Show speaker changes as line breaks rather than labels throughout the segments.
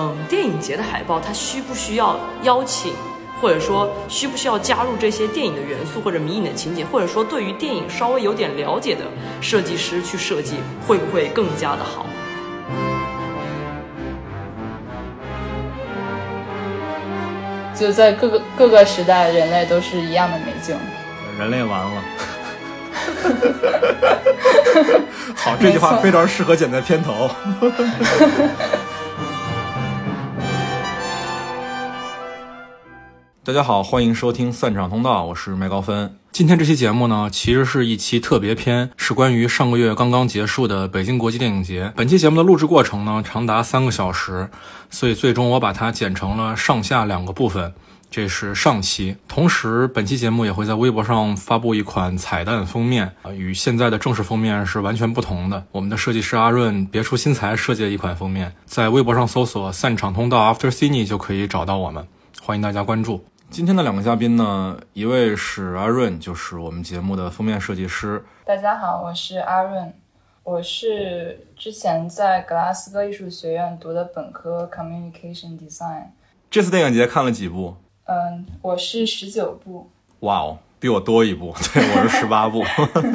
嗯，电影节的海报它需不需要邀请，或者说需不需要加入这些电影的元素或者迷影的情节，或者说对于电影稍微有点了解的设计师去设计，会不会更加的好？
就在各个各个时代，人类都是一样的美景。
人类完了。好，这句话非常适合剪在片头。大家好，欢迎收听散场通道，我是麦高芬。今天这期节目呢，其实是一期特别篇，是关于上个月刚刚结束的北京国际电影节。本期节目的录制过程呢，长达三个小时，所以最终我把它剪成了上下两个部分。这是上期，同时本期节目也会在微博上发布一款彩蛋封面啊，与现在的正式封面是完全不同的。我们的设计师阿润别出心裁设计了一款封面，在微博上搜索“散场通道 After Cine” 就可以找到我们，欢迎大家关注。今天的两个嘉宾呢，一位是阿润，就是我们节目的封面设计师。
大家好，我是阿润，我是之前在格拉斯哥艺术学院读的本科 Communication Design。
这次电影节看了几部？
嗯，我是十九部，
哇哦，比我多一部，对我是十八部。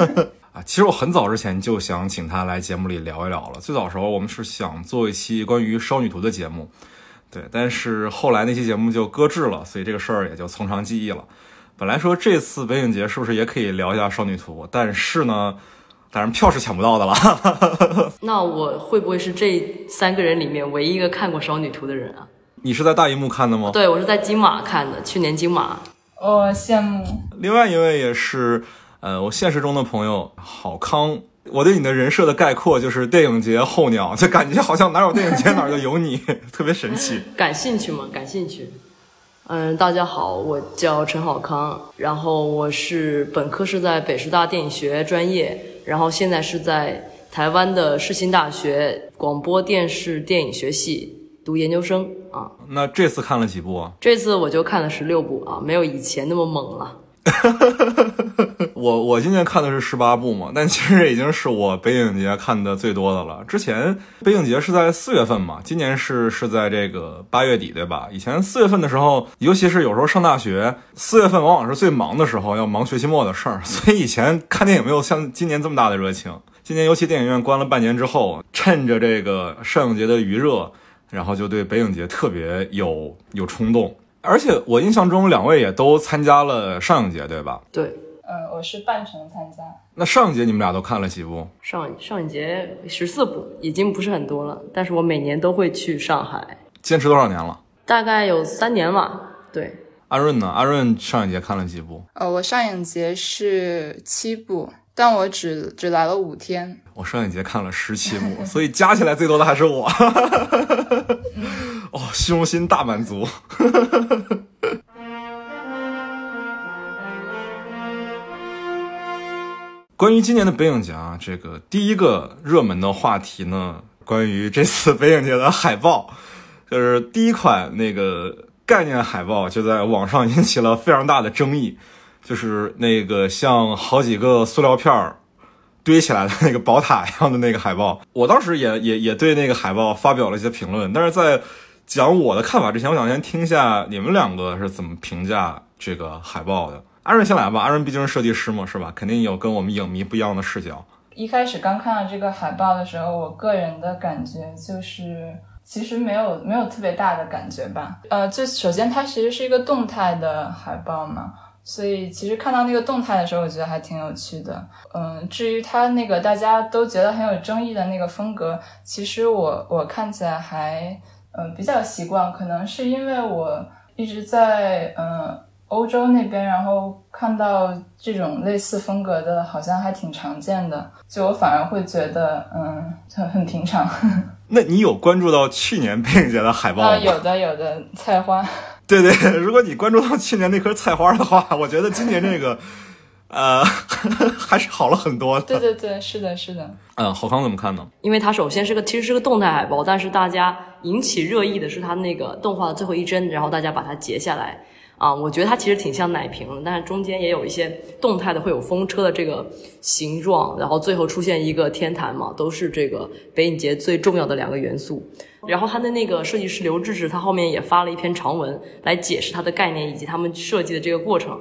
啊，其实我很早之前就想请他来节目里聊一聊了。最早时候我们是想做一期关于少女图的节目，对，但是后来那期节目就搁置了，所以这个事儿也就从长计议了。本来说这次北影节是不是也可以聊一下少女图，但是呢，当然票是抢不到的了。
那我会不会是这三个人里面唯一一个看过少女图的人啊？
你是在大荧幕看的吗？
对，我是在金马看的，去年金马。
哦，羡慕。
另外一位也是，呃，我现实中的朋友郝康。我对你的人设的概括就是电影节候鸟，就感觉好像哪有电影节哪儿就有你，特别神奇。
感兴趣吗？感兴趣。嗯，大家好，我叫陈好康，然后我是本科是在北师大电影学专业，然后现在是在台湾的世新大学广播电视电影学系。读研究生啊，
那这次看了几部啊？
这次我就看了十六部啊，没有以前那么猛了。
我我今年看的是十八部嘛，但其实已经是我北影节看的最多的了。之前北影节是在四月份嘛，今年是是在这个八月底，对吧？以前四月份的时候，尤其是有时候上大学，四月份往往是最忙的时候，要忙学期末的事儿，所以以前看电影没有像今年这么大的热情。今年尤其电影院关了半年之后，趁着这个上影节的余热。然后就对北影节特别有有冲动，而且我印象中两位也都参加了上影节，对吧？
对，
嗯，我是半程参加。
那上一节你们俩都看了几部？
上上一节十四部，已经不是很多了，但是我每年都会去上海。
坚持多少年了？
大概有三年吧。对，
阿润呢？阿润上一节看了几部？
呃，我上一节是七部。但我只只来了五天，
我上一节看了十七部，所以加起来最多的还是我。哦，虚荣心大满足。关于今年的北影节啊，这个第一个热门的话题呢，关于这次北影节的海报，就是第一款那个概念海报，就在网上引起了非常大的争议。就是那个像好几个塑料片儿堆起来的那个宝塔一样的那个海报，我当时也也也对那个海报发表了一些评论。但是在讲我的看法之前，我想先听一下你们两个是怎么评价这个海报的。阿润先来吧，阿润毕竟是设计师嘛，是吧？肯定有跟我们影迷不一样的视角。
一开始刚看到这个海报的时候，我个人的感觉就是，其实没有没有特别大的感觉吧。呃，就首先它其实是一个动态的海报嘛。所以其实看到那个动态的时候，我觉得还挺有趣的。嗯，至于它那个大家都觉得很有争议的那个风格，其实我我看起来还嗯比较习惯。可能是因为我一直在嗯欧洲那边，然后看到这种类似风格的，好像还挺常见的。就我反而会觉得嗯很很平常。
那你有关注到去年电影节的海报吗？
有的，有的菜花。
对对，如果你关注到去年那棵菜花的话，我觉得今年这个，呃，还是好了很多。
对对对，是的，是的。
嗯，郝康怎么看呢？
因为它首先是个，其实是个动态海报，但是大家引起热议的是它那个动画的最后一帧，然后大家把它截下来。啊，我觉得它其实挺像奶瓶的，但是中间也有一些动态的，会有风车的这个形状，然后最后出现一个天坛嘛，都是这个北影节最重要的两个元素。然后他的那个设计师刘志志，他后面也发了一篇长文来解释它的概念以及他们设计的这个过程。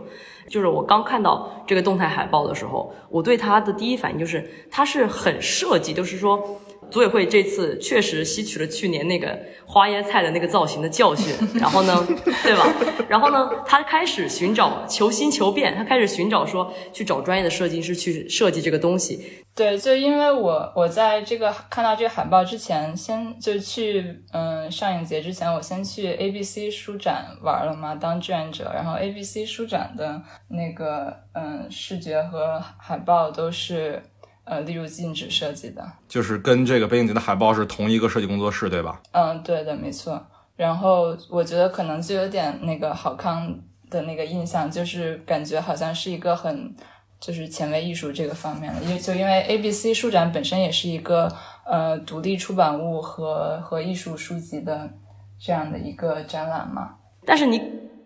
就是我刚看到这个动态海报的时候，我对它的第一反应就是它是很设计，就是说。组委会这次确实吸取了去年那个花椰菜的那个造型的教训，然后呢，对吧？然后呢，他开始寻找求新求变，他开始寻找说去找专业的设计师去设计这个东西。
对，就因为我我在这个看到这个海报之前，先就去嗯上影节之前，我先去 A B C 书展玩了嘛，当志愿者。然后 A B C 书展的那个嗯视觉和海报都是。呃，例如禁止设计的，
就是跟这个北影节的海报是同一个设计工作室，对吧？
嗯，对的，没错。然后我觉得可能就有点那个好康的那个印象，就是感觉好像是一个很就是前卫艺术这个方面的，因为就因为 A B C 书展本身也是一个呃独立出版物和和艺术书籍的这样的一个展览嘛。
但是你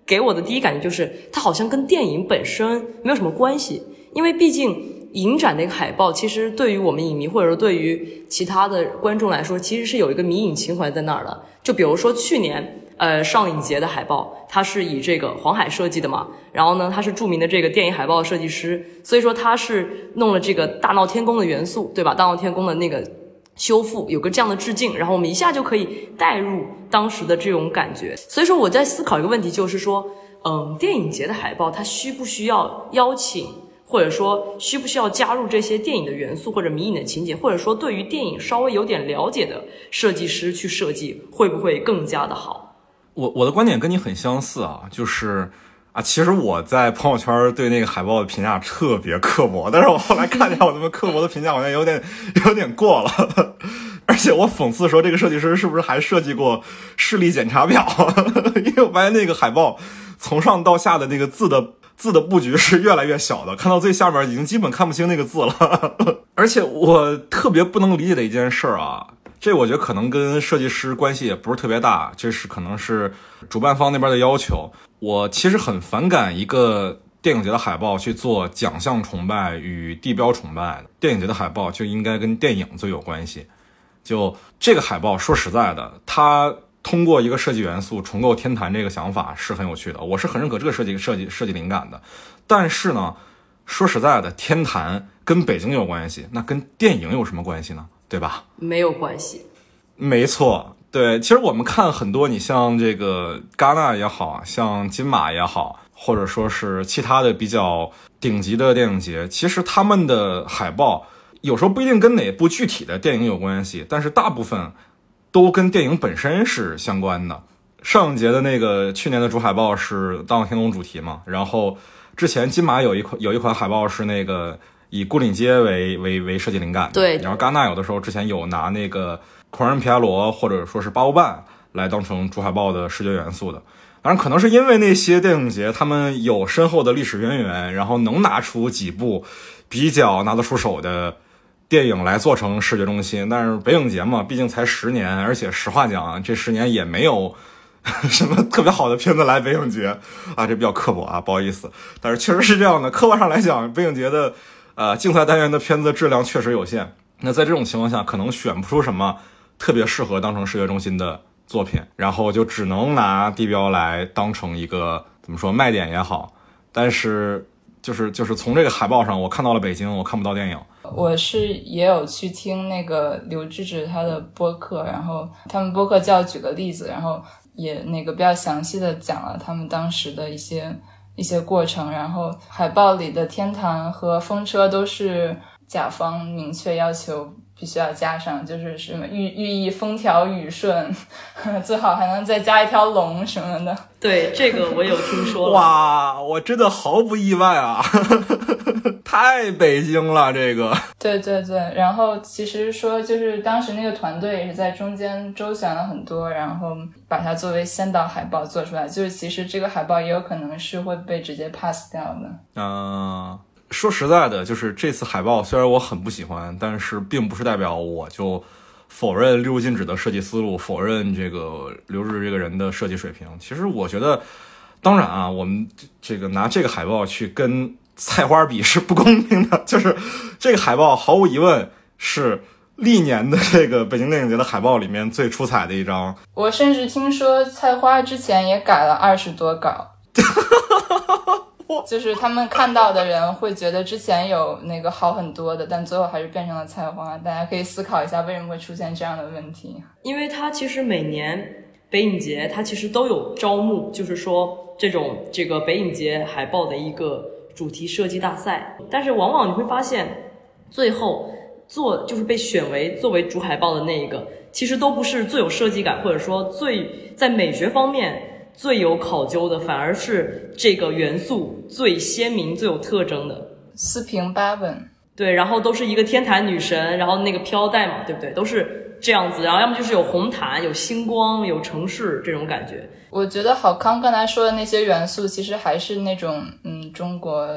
给我的第一感觉就是，它好像跟电影本身没有什么关系，因为毕竟。影展的一个海报，其实对于我们影迷或者说对于其他的观众来说，其实是有一个迷影情怀在那儿的。就比如说去年，呃，上影节的海报，它是以这个黄海设计的嘛，然后呢，他是著名的这个电影海报设计师，所以说他是弄了这个大闹天宫的元素，对吧？大闹天宫的那个修复有个这样的致敬，然后我们一下就可以带入当时的这种感觉。所以说我在思考一个问题，就是说，嗯，电影节的海报它需不需要邀请？或者说需不需要加入这些电影的元素或者迷影的情节，或者说对于电影稍微有点了解的设计师去设计，会不会更加的好？
我我的观点跟你很相似啊，就是啊，其实我在朋友圈对那个海报的评价特别刻薄，但是我后来看见我那么刻薄的评价好像有点有点过了，而且我讽刺说这个设计师是不是还设计过视力检查表？因为我发现那个海报从上到下的那个字的。字的布局是越来越小的，看到最下面已经基本看不清那个字了。而且我特别不能理解的一件事儿啊，这我觉得可能跟设计师关系也不是特别大，这是可能是主办方那边的要求。我其实很反感一个电影节的海报去做奖项崇拜与地标崇拜的。电影节的海报就应该跟电影最有关系。就这个海报，说实在的，它。通过一个设计元素重构天坛这个想法是很有趣的，我是很认可这个设计设计设计灵感的。但是呢，说实在的，天坛跟北京有关系，那跟电影有什么关系呢？对吧？
没有关系。
没错，对。其实我们看很多，你像这个戛纳也好像金马也好，或者说是其他的比较顶级的电影节，其实他们的海报有时候不一定跟哪部具体的电影有关系，但是大部分。都跟电影本身是相关的。上一节的那个去年的主海报是《大闹天宫》主题嘛？然后之前金马有一款有一款海报是那个以牯岭街为为为设计灵感。
对。
然后戛纳有的时候之前有拿那个狂人皮亚罗或者说是八欧半来当成主海报的视觉元素的。当然，可能是因为那些电影节他们有深厚的历史渊源，然后能拿出几部比较拿得出手的。电影来做成视觉中心，但是北影节嘛，毕竟才十年，而且实话讲，这十年也没有 什么特别好的片子来北影节啊，这比较刻薄啊，不好意思。但是确实是这样的，客观上来讲，北影节的呃竞赛单元的片子质量确实有限。那在这种情况下，可能选不出什么特别适合当成视觉中心的作品，然后就只能拿地标来当成一个怎么说卖点也好。但是就是就是从这个海报上，我看到了北京，我看不到电影。
我是也有去听那个刘志志他的播客，然后他们播客叫举个例子，然后也那个比较详细的讲了他们当时的一些一些过程，然后海报里的天堂和风车都是甲方明确要求。必须要加上，就是什么寓寓意风调雨顺，最好还能再加一条龙什么的。
对，这个我有听说。
哇，我真的毫不意外啊，太北京了这个。
对对对，然后其实说就是当时那个团队也是在中间周旋了很多，然后把它作为先导海报做出来。就是其实这个海报也有可能是会被直接 pass 掉的。
啊。说实在的，就是这次海报虽然我很不喜欢，但是并不是代表我就否认六禁止的设计思路，否认这个刘志这个人的设计水平。其实我觉得当然啊，我们这个拿这个海报去跟菜花比是不公平的，就是这个海报毫无疑问是历年的这个北京电影节的海报里面最出彩的一张。
我甚至听说菜花之前也改了二十多稿。就是他们看到的人会觉得之前有那个好很多的，但最后还是变成了菜花。大家可以思考一下，为什么会出现这样的问题？
因为它其实每年北影节它其实都有招募，就是说这种这个北影节海报的一个主题设计大赛，但是往往你会发现，最后做就是被选为作为主海报的那一个，其实都不是最有设计感，或者说最在美学方面。最有考究的反而是这个元素最鲜明、最有特征的
四平八稳。
对，然后都是一个天坛女神，然后那个飘带嘛，对不对？都是这样子，然后要么就是有红毯、有星光、有城市这种感觉。
我觉得郝康刚才说的那些元素，其实还是那种嗯中国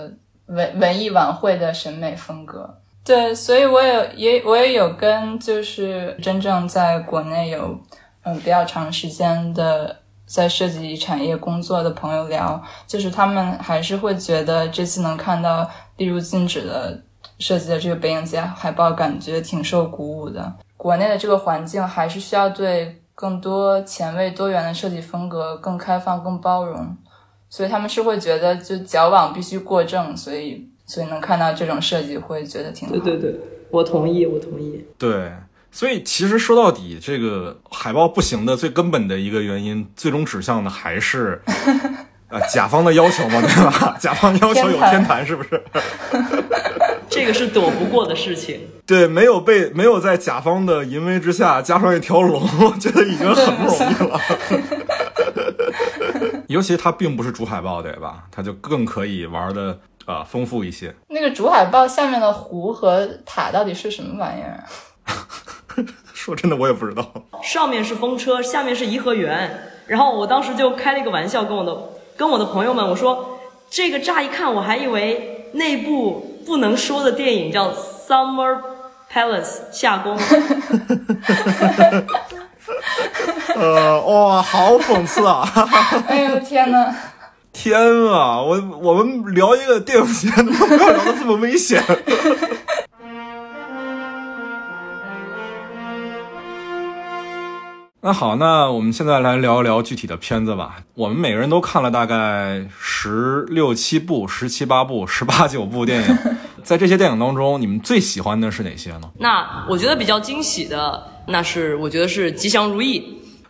文文艺晚会的审美风格。对，所以我也也我也有跟就是真正在国内有嗯比较长时间的。在设计产业工作的朋友聊，就是他们还是会觉得这次能看到例如禁止的设计的这个北影节海报，感觉挺受鼓舞的。国内的这个环境还是需要对更多前卫多元的设计风格更开放、更包容，所以他们是会觉得就矫枉必须过正，所以所以能看到这种设计会觉得挺好。
对对对，我同意，我同意。
对。所以其实说到底，这个海报不行的最根本的一个原因，最终指向的还是，呃，甲方的要求嘛，对吧？甲方要求有天坛，是不是？
这个是躲不过的事情。
对，没有被没有在甲方的淫威之下加上一条龙，我觉得已经很不容易了。尤其它并不是主海报，对吧？它就更可以玩的呃丰富一些。
那个主海报下面的湖和塔到底是什么玩意儿？
说真的，我也不知道。
上面是风车，下面是颐和园。然后我当时就开了一个玩笑，跟我的跟我的朋友们我说，这个乍一看我还以为那部不能说的电影叫《Summer Palace》夏宫。
呃，哇，好讽刺啊！
哎呦天哪！
天啊，我我们聊一个电影节，怎么不要聊的这么危险？那好，那我们现在来聊一聊具体的片子吧。我们每个人都看了大概十六七部、十七八部、十八九部电影，在这些电影当中，你们最喜欢的是哪些呢？
那我觉得比较惊喜的，那是我觉得是《吉祥如意》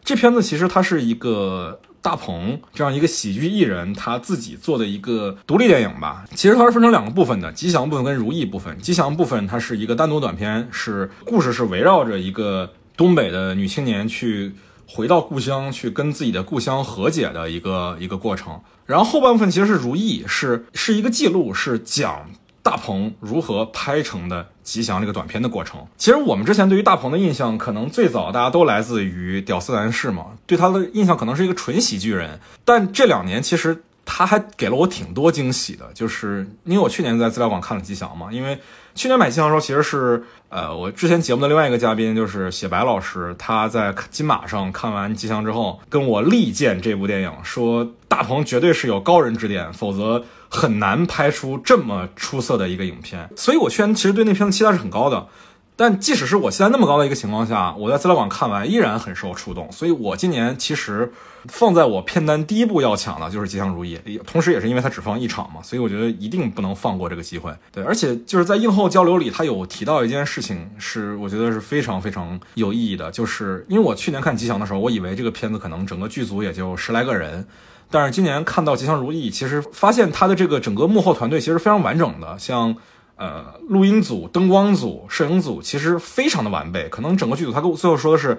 这片子。其实它是一个大鹏这样一个喜剧艺人他自己做的一个独立电影吧。其实它是分成两个部分的，吉祥部分跟如意部分。吉祥部分它是一个单独短片，是故事是围绕着一个。东北的女青年去回到故乡，去跟自己的故乡和解的一个一个过程。然后后半部分其实是如意，是是一个记录，是讲大鹏如何拍成的《吉祥》这个短片的过程。其实我们之前对于大鹏的印象，可能最早大家都来自于《屌丝男士》嘛，对他的印象可能是一个纯喜剧人。但这两年其实他还给了我挺多惊喜的，就是因为我去年在资料馆看了《吉祥》嘛，因为。去年买吉祥的时候，其实是，呃，我之前节目的另外一个嘉宾就是写白老师，他在金马上看完吉祥之后，跟我力荐这部电影，说大鹏绝对是有高人指点，否则很难拍出这么出色的一个影片。所以我去年其实对那片子期待是很高的。但即使是我现在那么高的一个情况下，我在资料馆看完依然很受触动。所以我今年其实放在我片单第一部要抢的就是《吉祥如意》，同时也是因为它只放一场嘛，所以我觉得一定不能放过这个机会。对，而且就是在映后交流里，他有提到一件事情，是我觉得是非常非常有意义的，就是因为我去年看《吉祥》的时候，我以为这个片子可能整个剧组也就十来个人，但是今年看到《吉祥如意》，其实发现他的这个整个幕后团队其实非常完整的，像。呃，录音组、灯光组、摄影组其实非常的完备。可能整个剧组，他跟我最后说的是，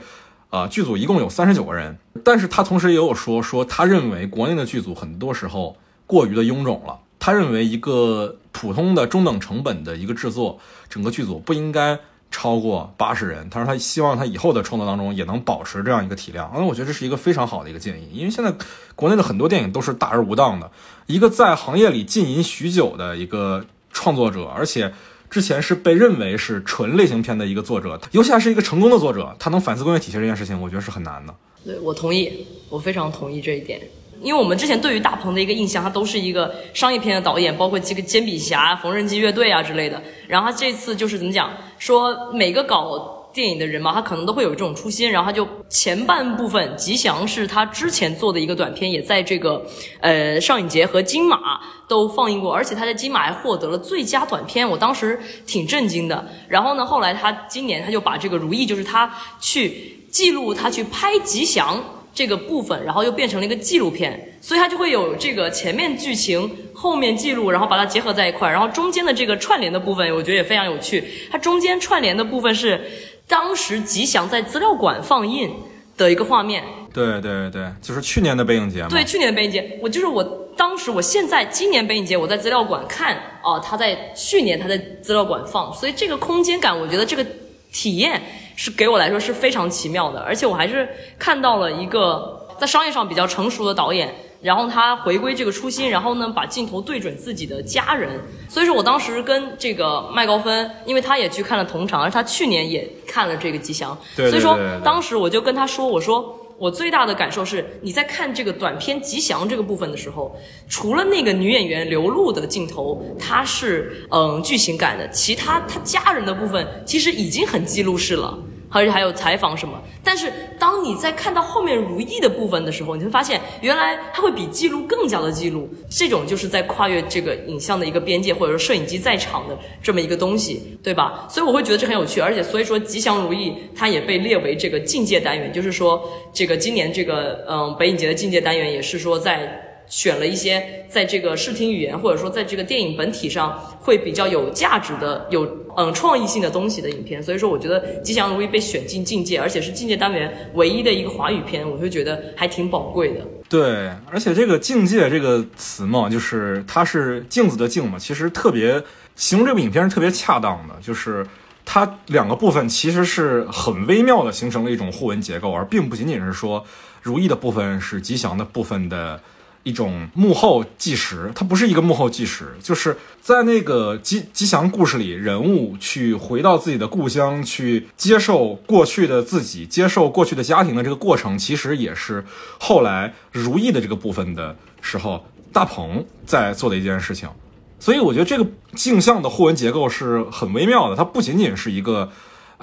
呃，剧组一共有三十九个人。但是他同时也有说，说他认为国内的剧组很多时候过于的臃肿了。他认为一个普通的中等成本的一个制作，整个剧组不应该超过八十人。他说他希望他以后的创作当中也能保持这样一个体量。那我觉得这是一个非常好的一个建议，因为现在国内的很多电影都是大而无当的。一个在行业里浸淫许久的一个。创作者，而且之前是被认为是纯类型片的一个作者，尤其还是一个成功的作者，他能反思工业体系这件事情，我觉得是很难的。
对我同意，我非常同意这一点。因为我们之前对于大鹏的一个印象，他都是一个商业片的导演，包括这个煎饼侠、缝纫机乐队啊之类的。然后他这次就是怎么讲，说每个稿。电影的人嘛，他可能都会有这种初心，然后他就前半部分，吉祥是他之前做的一个短片，也在这个呃上影节和金马都放映过，而且他在金马还获得了最佳短片，我当时挺震惊的。然后呢，后来他今年他就把这个《如意》，就是他去记录他去拍吉祥这个部分，然后又变成了一个纪录片，所以他就会有这个前面剧情，后面记录，然后把它结合在一块儿，然后中间的这个串联的部分，我觉得也非常有趣。它中间串联的部分是。当时吉祥在资料馆放映的一个画面，
对对对，就是去年的背影节嘛。
对，去年的背影节，我就是我当时，我现在今年背影节我在资料馆看啊，他在去年他在资料馆放，所以这个空间感，我觉得这个体验是给我来说是非常奇妙的，而且我还是看到了一个在商业上比较成熟的导演。然后他回归这个初心，然后呢，把镜头对准自己的家人。所以说我当时跟这个麦高芬，因为他也去看了同场，而他去年也看了这个吉祥，
所
以说当时我就跟他说，我说我最大的感受是，你在看这个短片吉祥这个部分的时候，除了那个女演员刘露的镜头，它是嗯剧情感的，其他她家人的部分其实已经很记录式了。而且还有采访什么，但是当你在看到后面如意的部分的时候，你会发现原来它会比记录更加的记录。这种就是在跨越这个影像的一个边界，或者说摄影机在场的这么一个东西，对吧？所以我会觉得这很有趣，而且所以说吉祥如意它也被列为这个境界单元，就是说这个今年这个嗯北影节的境界单元也是说在。选了一些在这个视听语言或者说在这个电影本体上会比较有价值的、有嗯创意性的东西的影片，所以说我觉得《吉祥如意》被选进境界，而且是境界单元唯一的一个华语片，我就觉得还挺宝贵的。
对，而且这个“境界”这个词嘛，就是它是镜子的镜嘛，其实特别形容这部影片是特别恰当的，就是它两个部分其实是很微妙的形成了一种互文结构，而并不仅仅是说如意的部分是吉祥的部分的。一种幕后纪实，它不是一个幕后纪实，就是在那个吉吉祥故事里，人物去回到自己的故乡，去接受过去的自己，接受过去的家庭的这个过程，其实也是后来如意的这个部分的时候，大鹏在做的一件事情。所以我觉得这个镜像的互文结构是很微妙的，它不仅仅是一个。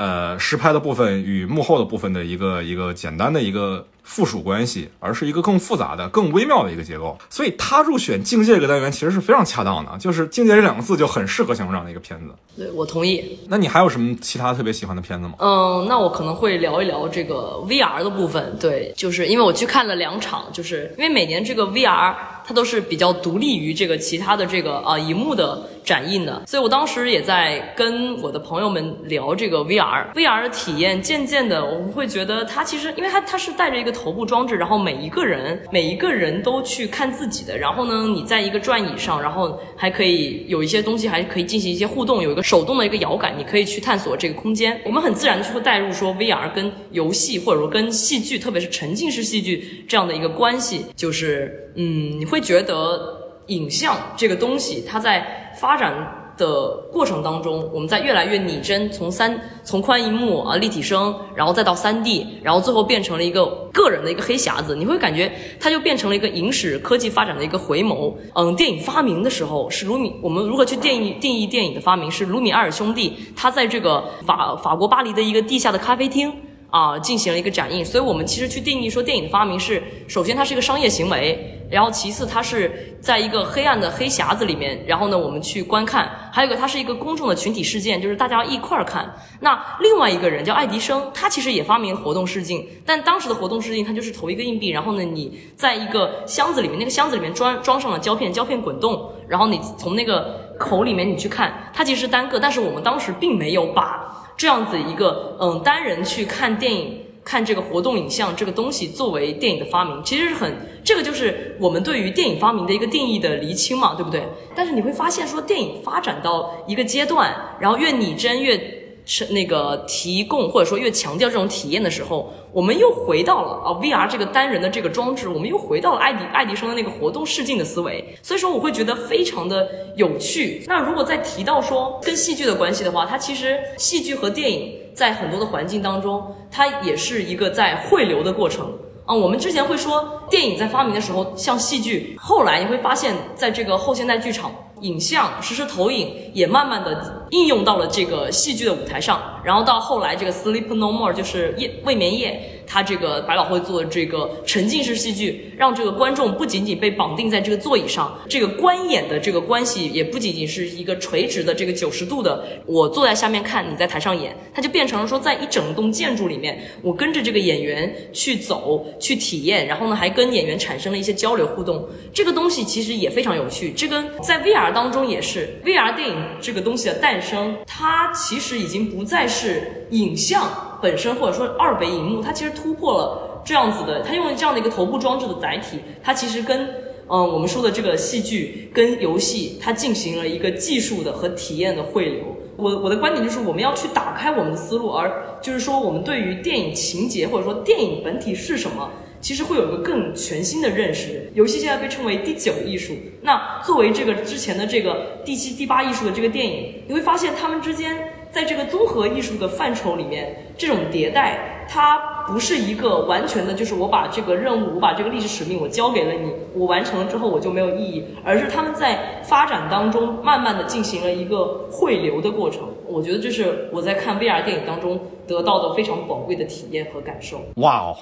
呃，实拍的部分与幕后的部分的一个一个简单的一个附属关系，而是一个更复杂的、更微妙的一个结构。所以他入选境界这个单元其实是非常恰当的，就是境界这两个字就很适合形容这样的一个片子。
对我同意。
那你还有什么其他特别喜欢的片子吗？
嗯，那我可能会聊一聊这个 VR 的部分。对，就是因为我去看了两场，就是因为每年这个 VR 它都是比较独立于这个其他的这个啊荧幕的。展映的，所以我当时也在跟我的朋友们聊这个 VR，VR 的体验。渐渐的，我们会觉得它其实，因为它它是带着一个头部装置，然后每一个人每一个人都去看自己的。然后呢，你在一个转椅上，然后还可以有一些东西，还可以进行一些互动，有一个手动的一个摇杆，你可以去探索这个空间。我们很自然的就会带入说 VR 跟游戏或者说跟戏剧，特别是沉浸式戏剧这样的一个关系，就是嗯，你会觉得。影像这个东西，它在发展的过程当中，我们在越来越拟真，从三从宽银幕啊立体声，然后再到三 D，然后最后变成了一个个人的一个黑匣子，你会感觉它就变成了一个影史科技发展的一个回眸。嗯，电影发明的时候是卢米，我们如何去定义定义电影的发明是卢米埃尔兄弟，他在这个法法国巴黎的一个地下的咖啡厅。啊，进行了一个展映，所以我们其实去定义说电影的发明是，首先它是一个商业行为，然后其次它是在一个黑暗的黑匣子里面，然后呢我们去观看，还有一个它是一个公众的群体事件，就是大家一块儿看。那另外一个人叫爱迪生，他其实也发明了活动视镜，但当时的活动视镜它就是投一个硬币，然后呢你在一个箱子里面，那个箱子里面装装上了胶片，胶片滚动，然后你从那个口里面你去看，它其实是单个，但是我们当时并没有把。这样子一个嗯，单人去看电影、看这个活动影像这个东西作为电影的发明，其实是很这个就是我们对于电影发明的一个定义的厘清嘛，对不对？但是你会发现说，电影发展到一个阶段，然后越拟真越。是那个提供或者说越强调这种体验的时候，我们又回到了啊 VR 这个单人的这个装置，我们又回到了爱迪爱迪生的那个活动视镜的思维。所以说我会觉得非常的有趣。那如果再提到说跟戏剧的关系的话，它其实戏剧和电影在很多的环境当中，它也是一个在汇流的过程。啊，我们之前会说电影在发明的时候像戏剧，后来你会发现在这个后现代剧场。影像实时投影也慢慢的应用到了这个戏剧的舞台上，然后到后来这个 Sleep No More 就是夜未眠夜，它这个百老汇做的这个沉浸式戏剧，让这个观众不仅仅被绑定在这个座椅上，这个观演的这个关系也不仅仅是一个垂直的这个九十度的，我坐在下面看你在台上演，它就变成了说在一整栋建筑里面，我跟着这个演员去走去体验，然后呢还跟演员产生了一些交流互动，这个东西其实也非常有趣，这跟在 VR。当中也是 VR 电影这个东西的诞生，它其实已经不再是影像本身，或者说二维荧幕，它其实突破了这样子的，它用了这样的一个头部装置的载体，它其实跟嗯我们说的这个戏剧跟游戏，它进行了一个技术的和体验的汇流。我我的观点就是我们要去打开我们的思路，而就是说我们对于电影情节或者说电影本体是什么。其实会有一个更全新的认识。游戏现在被称为第九艺术，那作为这个之前的这个第七、第八艺术的这个电影，你会发现他们之间在这个综合艺术的范畴里面，这种迭代，它不是一个完全的，就是我把这个任务，我把这个历史使命我交给了你，我完成了之后我就没有意义，而是他们在发展当中慢慢的进行了一个汇流的过程。我觉得这是我在看 VR 电影当中得到的非常宝贵的体验和感受。
哇哦！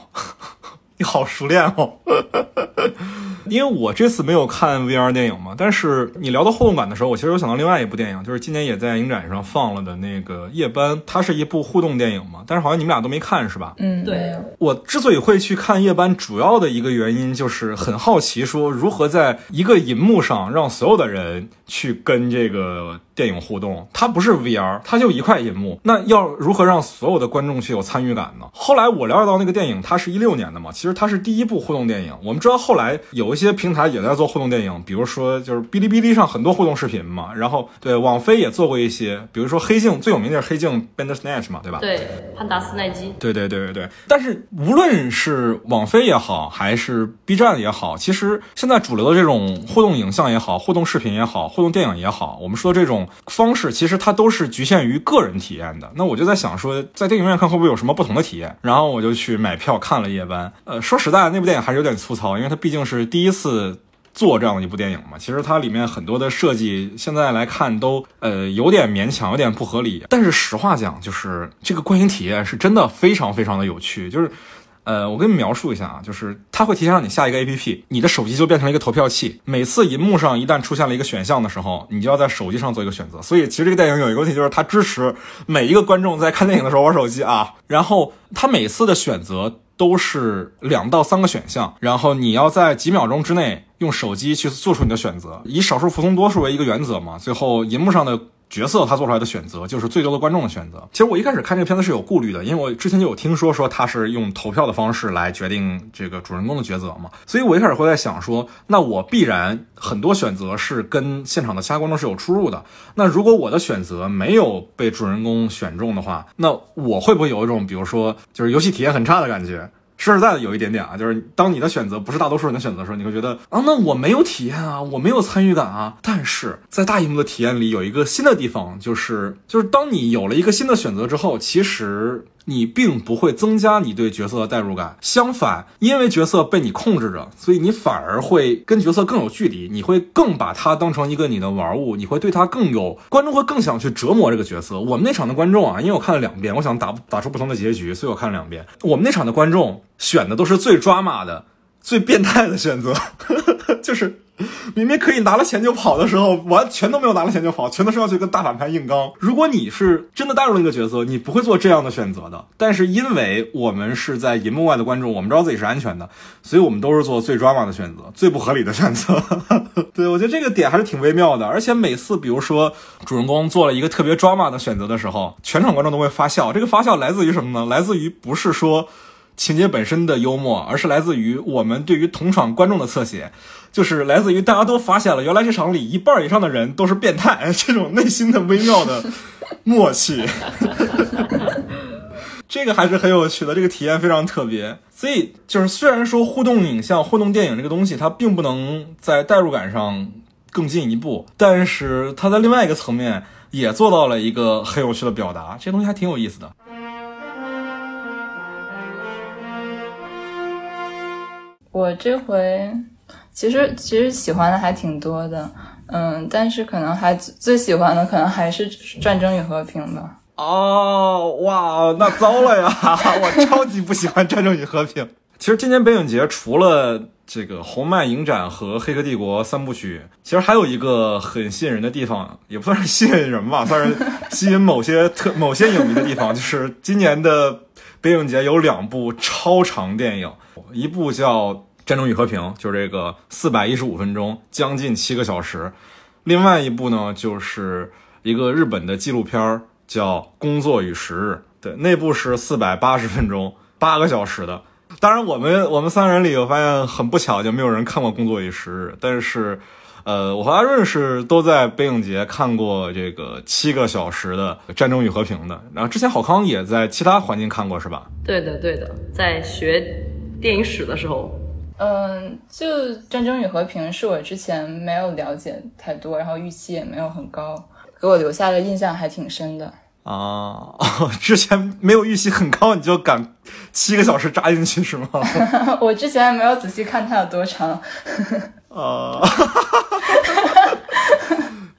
你好熟练哦，因为我这次没有看 VR 电影嘛，但是你聊到互动感的时候，我其实有想到另外一部电影，就是今年也在影展上放了的那个《夜班》，它是一部互动电影嘛，但是好像你们俩都没看是吧？
嗯，
对。
我之所以会去看《夜班》，主要的一个原因就是很好奇，说如何在一个银幕上让所有的人去跟这个。电影互动，它不是 VR，它就一块银幕。那要如何让所有的观众去有参与感呢？后来我了解到那个电影，它是一六年的嘛，其实它是第一部互动电影。我们知道后来有一些平台也在做互动电影，比如说就是哔哩哔哩上很多互动视频嘛。然后对网飞也做过一些，比如说黑镜最有名的是黑镜 Bandersnatch 嘛，对吧？
对，潘达斯奈基。
对对对对对。但是无论是网飞也好，还是 B 站也好，其实现在主流的这种互动影像也好，互动视频也好，互动电影也好，我们说这种。方式其实它都是局限于个人体验的。那我就在想说，在电影院看会不会有什么不同的体验？然后我就去买票看了《夜班》。呃，说实在的，那部电影还是有点粗糙，因为它毕竟是第一次做这样的一部电影嘛。其实它里面很多的设计，现在来看都呃有点勉强，有点不合理。但是实话讲，就是这个观影体验是真的非常非常的有趣，就是。呃，我给你描述一下啊，就是它会提前让你下一个 A P P，你的手机就变成了一个投票器。每次银幕上一旦出现了一个选项的时候，你就要在手机上做一个选择。所以其实这个电影有一个问题，就是它支持每一个观众在看电影的时候玩手机啊。然后它每次的选择都是两到三个选项，然后你要在几秒钟之内用手机去做出你的选择，以少数服从多数为一个原则嘛。最后银幕上的。角色他做出来的选择就是最多的观众的选择。其实我一开始看这个片子是有顾虑的，因为我之前就有听说说他是用投票的方式来决定这个主人公的抉择嘛，所以我一开始会在想说，那我必然很多选择是跟现场的其他观众是有出入的。那如果我的选择没有被主人公选中的话，那我会不会有一种比如说就是游戏体验很差的感觉？说实在的，有一点点啊，就是当你的选择不是大多数人的选择的时候，你会觉得啊，那我没有体验啊，我没有参与感啊。但是在大荧幕的体验里，有一个新的地方，就是就是当你有了一个新的选择之后，其实。你并不会增加你对角色的代入感，相反，因为角色被你控制着，所以你反而会跟角色更有距离，你会更把他当成一个你的玩物，你会对他更有观众会更想去折磨这个角色。我们那场的观众啊，因为我看了两遍，我想打打出不同的结局，所以我看了两遍。我们那场的观众选的都是最抓马的、最变态的选择，就是。明明可以拿了钱就跑的时候，完全都没有拿了钱就跑，全都是要去跟大反派硬刚。如果你是真的带入了一个角色，你不会做这样的选择的。但是因为我们是在银幕外的观众，我们知道自己是安全的，所以我们都是做最 drama 的选择，最不合理的选择。对我觉得这个点还是挺微妙的。而且每次比如说主人公做了一个特别 drama 的选择的时候，全场观众都会发笑。这个发笑来自于什么呢？来自于不是说情节本身的幽默，而是来自于我们对于同场观众的侧写。就是来自于大家都发现了，原来这场里一半以上的人都是变态，这种内心的微妙的 默契，这个还是很有趣的，这个体验非常特别。所以就是虽然说互动影像、互动电影这个东西，它并不能在代入感上更进一步，但是它在另外一个层面也做到了一个很有趣的表达，这东西还挺有意思的。
我这回其实其实喜欢的还挺多的，嗯，但是可能还最喜欢的可能还是《战争与和平》吧。
哦，哇，那糟了呀！我超级不喜欢《战争与和平》。其实今年北影节除了这个《红漫影展》和《黑客帝国》三部曲，其实还有一个很吸引人的地方，也不算是吸引人吧，算是吸引某些特 某些影迷的地方，就是今年的北影节有两部超长电影，一部叫《战争与和平》，就是这个四百一十五分钟，将近七个小时；另外一部呢，就是一个日本的纪录片叫《工作与时日》，对，那部是四百八十分钟，八个小时的。当然，我们我们三人里，我发现很不巧，就没有人看过《工作与时日》。但是，呃，我和阿润是都在北影节看过这个七个小时的《战争与和平》的。然后之前郝康也在其他环境看过，是吧？
对的，对的，在学电影史的时候，
嗯，就《战争与和平》是我之前没有了解太多，然后预期也没有很高，给我留下的印象还挺深的。
啊，之前没有预期很高，你就敢七个小时扎进去是吗？
我之前没有仔细看它有多长。
啊，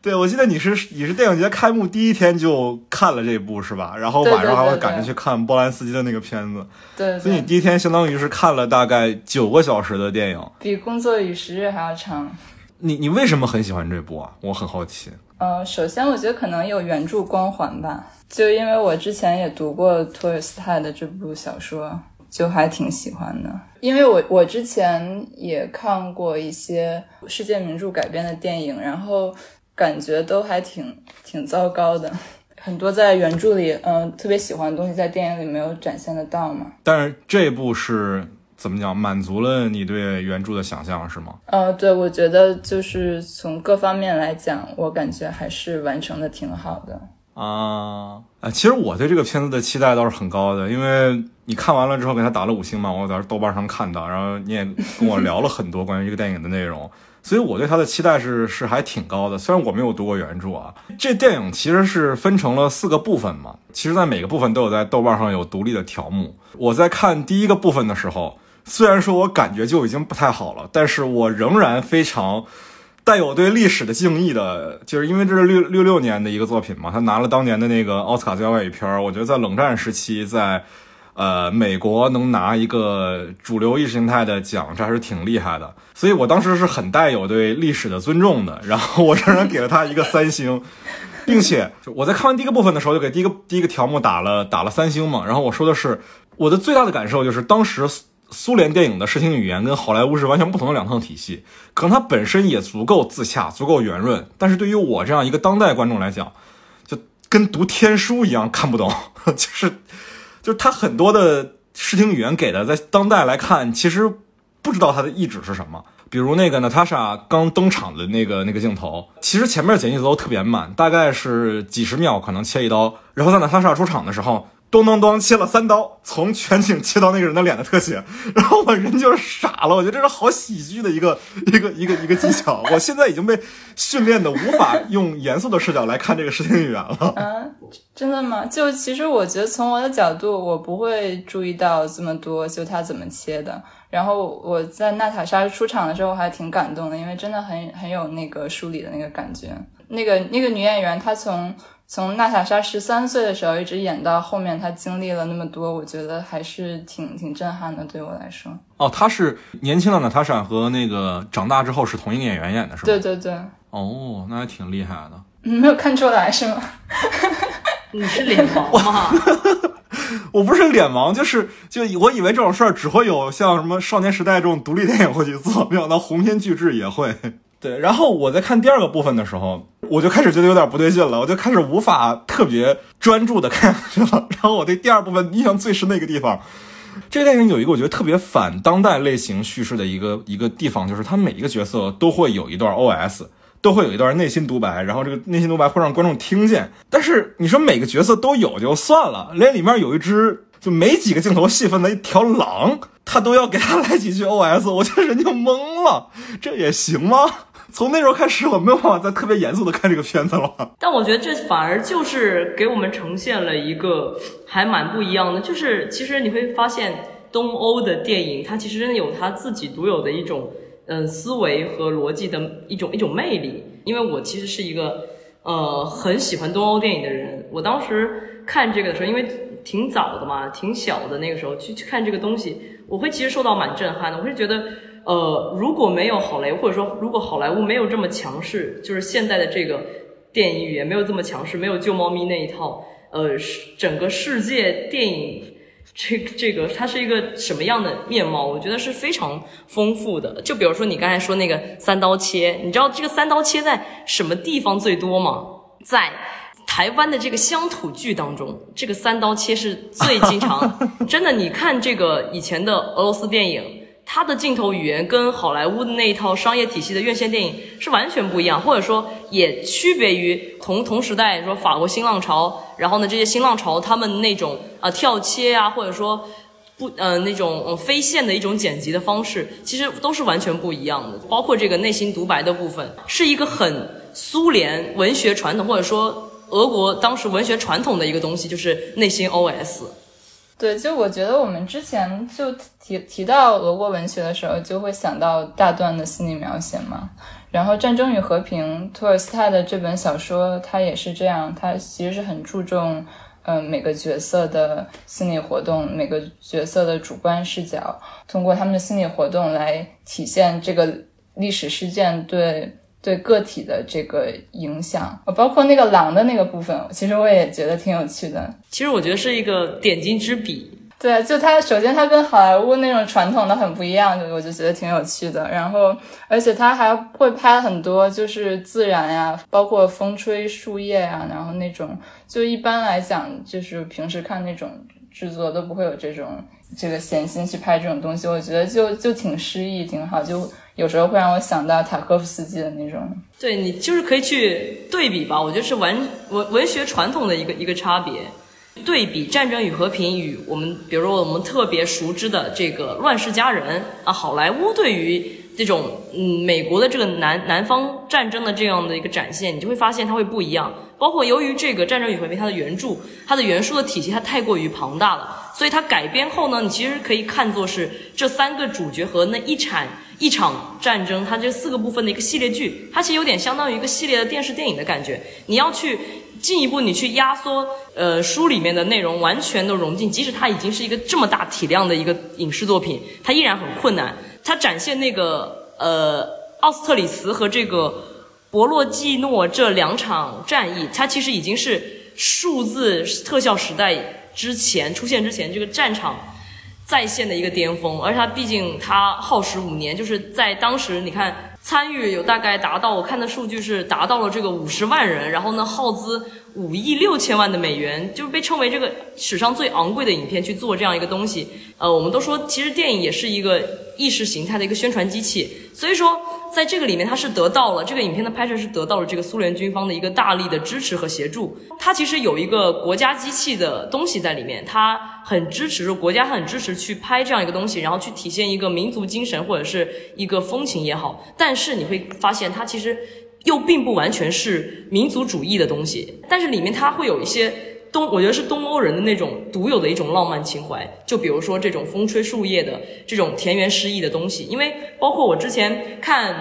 对，我记得你是你是电影节开幕第一天就看了这部是吧？然后晚上还会赶着去看波兰斯基的那个片子。
对，
所以你第一天相当于是看了大概九个小时的电影，
比《工作与时日》还要长。
你你为什么很喜欢这部啊？我很好奇。
呃，首先我觉得可能有原著光环吧，就因为我之前也读过托尔斯泰的这部小说，就还挺喜欢的。因为我我之前也看过一些世界名著改编的电影，然后感觉都还挺挺糟糕的，很多在原著里嗯特别喜欢的东西在电影里没有展现得到嘛。
但是这部是。怎么讲？满足了你对原著的想象是吗？
呃，对，我觉得就是从各方面来讲，我感觉还是完成的挺好的
啊啊！其实我对这个片子的期待倒是很高的，因为你看完了之后给他打了五星嘛，我在豆瓣上看到，然后你也跟我聊了很多关于这个电影的内容，所以我对他的期待是是还挺高的。虽然我没有读过原著啊，这电影其实是分成了四个部分嘛，其实在每个部分都有在豆瓣上有独立的条目。我在看第一个部分的时候。虽然说我感觉就已经不太好了，但是我仍然非常带有对历史的敬意的，就是因为这是六六六年的一个作品嘛，他拿了当年的那个奥斯卡最佳外语片我觉得在冷战时期，在呃美国能拿一个主流意识形态的奖，这还是挺厉害的。所以我当时是很带有对历史的尊重的，然后我仍然给了他一个三星，并且我在看完第一个部分的时候，就给第一个第一个条目打了打了三星嘛。然后我说的是我的最大的感受就是当时。苏联电影的视听语言跟好莱坞是完全不同的两套体系，可能它本身也足够自洽，足够圆润，但是对于我这样一个当代观众来讲，就跟读天书一样看不懂，就是，就是他很多的视听语言给的，在当代来看，其实不知道他的意旨是什么。比如那个娜塔莎刚登场的那个那个镜头，其实前面剪辑都特别慢，大概是几十秒可能切一刀，然后在娜塔莎出场的时候。咚咚咚，切了三刀，从全景切到那个人的脸的特写，然后我人就傻了。我觉得这是好喜剧的一个一个一个一个技巧。我现在已经被训练的无法用严肃的视角来看这个视听语言了。
嗯，真的吗？就其实我觉得从我的角度，我不会注意到这么多，就他怎么切的。然后我在娜塔莎出场的时候还挺感动的，因为真的很很有那个书里的那个感觉。那个那个女演员她从。从娜塔莎十三岁的时候一直演到后面，她经历了那么多，我觉得还是挺挺震撼的。对我来说，
哦，她是年轻的娜塔莎和那个长大之后是同一个演员演的，是吗？
对对对。
哦，那还挺厉害的。
没有看出来是吗？
你是脸盲吗？
我不是脸盲，就是就我以为这种事儿只会有像什么少年时代这种独立电影会去做，没想到鸿篇巨制也会。对，然后我在看第二个部分的时候，我就开始觉得有点不对劲了，我就开始无法特别专注的看下去了。然后我对第二部分印象最深的一个地方，这个电影有一个我觉得特别反当代类型叙事的一个一个地方，就是它每一个角色都会有一段 OS，都会有一段内心独白，然后这个内心独白会让观众听见。但是你说每个角色都有就算了，连里面有一只就没几个镜头戏份的一条狼，他都要给他来几句 OS，我就人就懵了，这也行吗？从那时候开始，我没有办法再特别严肃的看这个片子了。
但我觉得这反而就是给我们呈现了一个还蛮不一样的，就是其实你会发现，东欧的电影，它其实真的有它自己独有的一种嗯思维和逻辑的一种一种魅力。因为我其实是一个呃很喜欢东欧电影的人，我当时看这个的时候，因为挺早的嘛，挺小的那个时候去去看这个东西，我会其实受到蛮震撼的。我会觉得，呃，如果没有好莱坞，或者说如果好莱坞没有这么强势，就是现在的这个电影语言没有这么强势，没有救猫咪那一套，呃，整个世界电影这这个它是一个什么样的面貌？我觉得是非常丰富的。就比如说你刚才说那个三刀切，你知道这个三刀切在什么地方最多吗？在。台湾的这个乡土剧当中，这个三刀切是最经常。真的，你看这个以前的俄罗斯电影，它的镜头语言跟好莱坞的那一套商业体系的院线电影是完全不一样，或者说也区别于同同时代说法国新浪潮，然后呢这些新浪潮他们那种啊跳切啊，或者说不呃那种非线的一种剪辑的方式，其实都是完全不一样的。包括这个内心独白的部分，是一个很苏联文学传统，或者说。俄国当时文学传统的一个东西就是内心 OS，
对，就我觉得我们之前就提提到俄国文学的时候，就会想到大段的心理描写嘛。然后《战争与和平》托尔斯泰的这本小说，它也是这样，它其实是很注重，嗯，每个角色的心理活动，每个角色的主观视角，通过他们的心理活动来体现这个历史事件对。对个体的这个影响，包括那个狼的那个部分，其实我也觉得挺有趣的。
其实我觉得是一个点睛之笔。
对，就它首先它跟好莱坞那种传统的很不一样，就我就觉得挺有趣的。然后，而且它还会拍很多就是自然呀，包括风吹树叶呀，然后那种就一般来讲，就是平时看那种制作都不会有这种这个闲心去拍这种东西。我觉得就就挺诗意，挺好，就。有时候会让我想到塔科夫斯基的那种，
对你就是可以去对比吧，我觉得是文文文学传统的一个一个差别，对比《战争与和平》与我们，比如说我们特别熟知的这个《乱世佳人》啊，好莱坞对于这种嗯美国的这个南南方战争的这样的一个展现，你就会发现它会不一样。包括由于这个《战争与和平》它的原著，它的原书的体系它太过于庞大了，所以它改编后呢，你其实可以看作是这三个主角和那一场。一场战争，它这四个部分的一个系列剧，它其实有点相当于一个系列的电视电影的感觉。你要去进一步，你去压缩，呃，书里面的内容完全的融进，即使它已经是一个这么大体量的一个影视作品，它依然很困难。它展现那个呃奥斯特里茨和这个博洛季诺这两场战役，它其实已经是数字特效时代之前出现之前这个战场。在线的一个巅峰，而它毕竟它耗时五年，就是在当时你看参与有大概达到，我看的数据是达到了这个五十万人，然后呢耗资五亿六千万的美元，就是被称为这个史上最昂贵的影片去做这样一个东西。呃，我们都说其实电影也是一个意识形态的一个宣传机器。所以说，在这个里面，它是得到了这个影片的拍摄是得到了这个苏联军方的一个大力的支持和协助。它其实有一个国家机器的东西在里面，它很支持，国家很支持去拍这样一个东西，然后去体现一个民族精神或者是一个风情也好。但是你会发现，它其实又并不完全是民族主义的东西，但是里面它会有一些。东，我觉得是东欧人的那种独有的一种浪漫情怀，就比如说这种风吹树叶的这种田园诗意的东西。因为包括我之前看